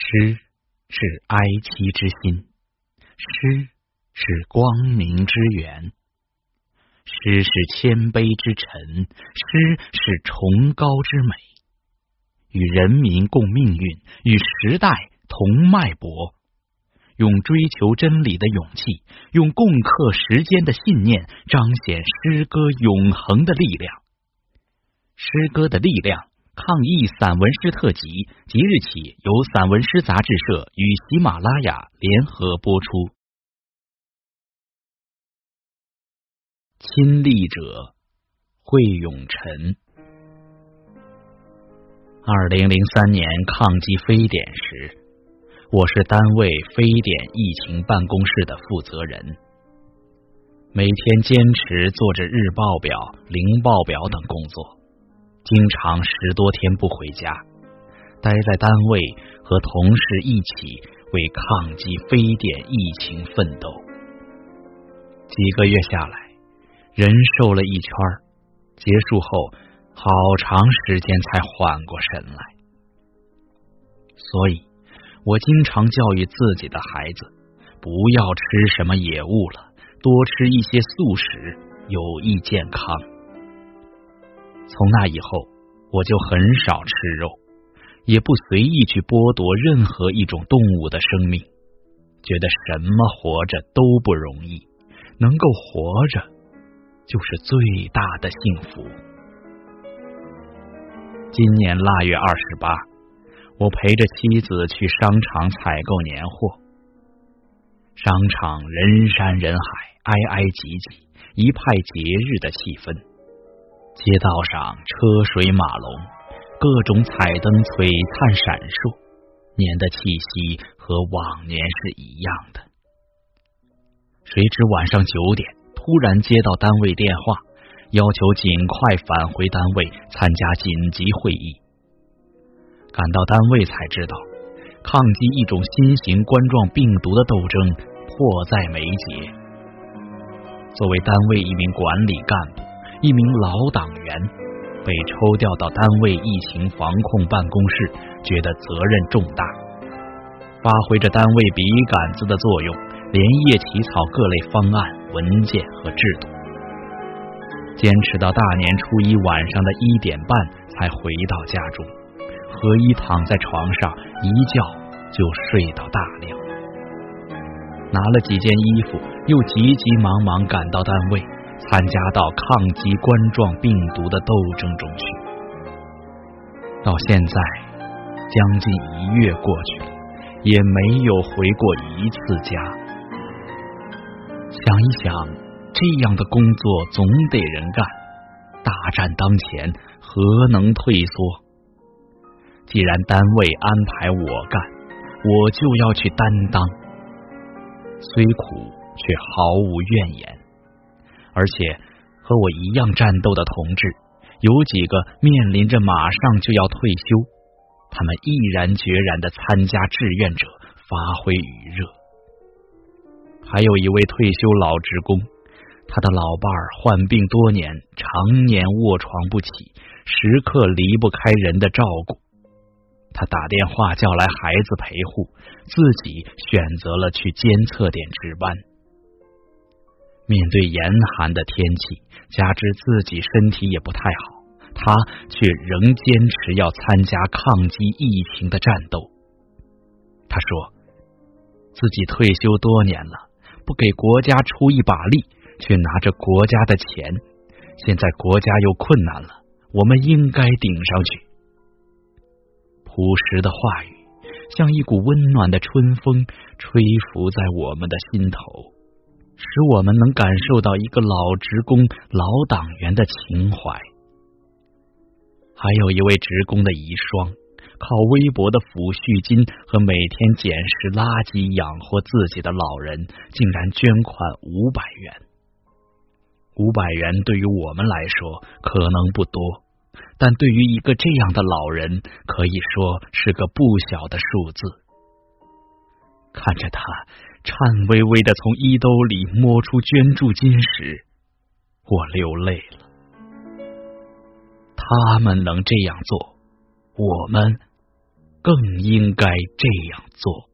诗是哀戚之心，诗是光明之源，诗是谦卑之臣，诗是崇高之美。与人民共命运，与时代同脉搏，用追求真理的勇气，用共克时间的信念，彰显诗歌永恒的力量。诗歌的力量。抗疫散文诗特辑即日起由散文诗杂志社与喜马拉雅联合播出。亲历者惠永臣。二零零三年抗击非典时，我是单位非典疫情办公室的负责人，每天坚持做着日报表、零报表等工作。经常十多天不回家，待在单位和同事一起为抗击非典疫情奋斗。几个月下来，人瘦了一圈结束后好长时间才缓过神来。所以，我经常教育自己的孩子，不要吃什么野物了，多吃一些素食，有益健康。从那以后，我就很少吃肉，也不随意去剥夺任何一种动物的生命。觉得什么活着都不容易，能够活着就是最大的幸福。今年腊月二十八，我陪着妻子去商场采购年货。商场人山人海，挨挨挤挤，一派节日的气氛。街道上车水马龙，各种彩灯璀璨闪烁，年的气息和往年是一样的。谁知晚上九点，突然接到单位电话，要求尽快返回单位参加紧急会议。赶到单位才知道，抗击一种新型冠状病毒的斗争迫在眉睫。作为单位一名管理干部。一名老党员被抽调到单位疫情防控办公室，觉得责任重大，发挥着单位笔杆子的作用，连夜起草各类方案、文件和制度，坚持到大年初一晚上的一点半才回到家中，何一躺在床上，一觉就睡到大亮，拿了几件衣服，又急急忙忙赶到单位。参加到抗击冠状病毒的斗争中去，到现在将近一月过去了，也没有回过一次家。想一想，这样的工作总得人干，大战当前，何能退缩？既然单位安排我干，我就要去担当，虽苦却毫无怨言。而且和我一样战斗的同志，有几个面临着马上就要退休，他们毅然决然的参加志愿者，发挥余热。还有一位退休老职工，他的老伴儿患病多年，常年卧床不起，时刻离不开人的照顾。他打电话叫来孩子陪护，自己选择了去监测点值班。面对严寒的天气，加之自己身体也不太好，他却仍坚持要参加抗击疫情的战斗。他说：“自己退休多年了，不给国家出一把力，却拿着国家的钱。现在国家又困难了，我们应该顶上去。”朴实的话语，像一股温暖的春风，吹拂在我们的心头。使我们能感受到一个老职工、老党员的情怀。还有一位职工的遗孀，靠微薄的抚恤金和每天捡拾垃圾养活自己的老人，竟然捐款五百元。五百元对于我们来说可能不多，但对于一个这样的老人，可以说是个不小的数字。看着他。颤巍巍的从衣兜里摸出捐助金时，我流泪了。他们能这样做，我们更应该这样做。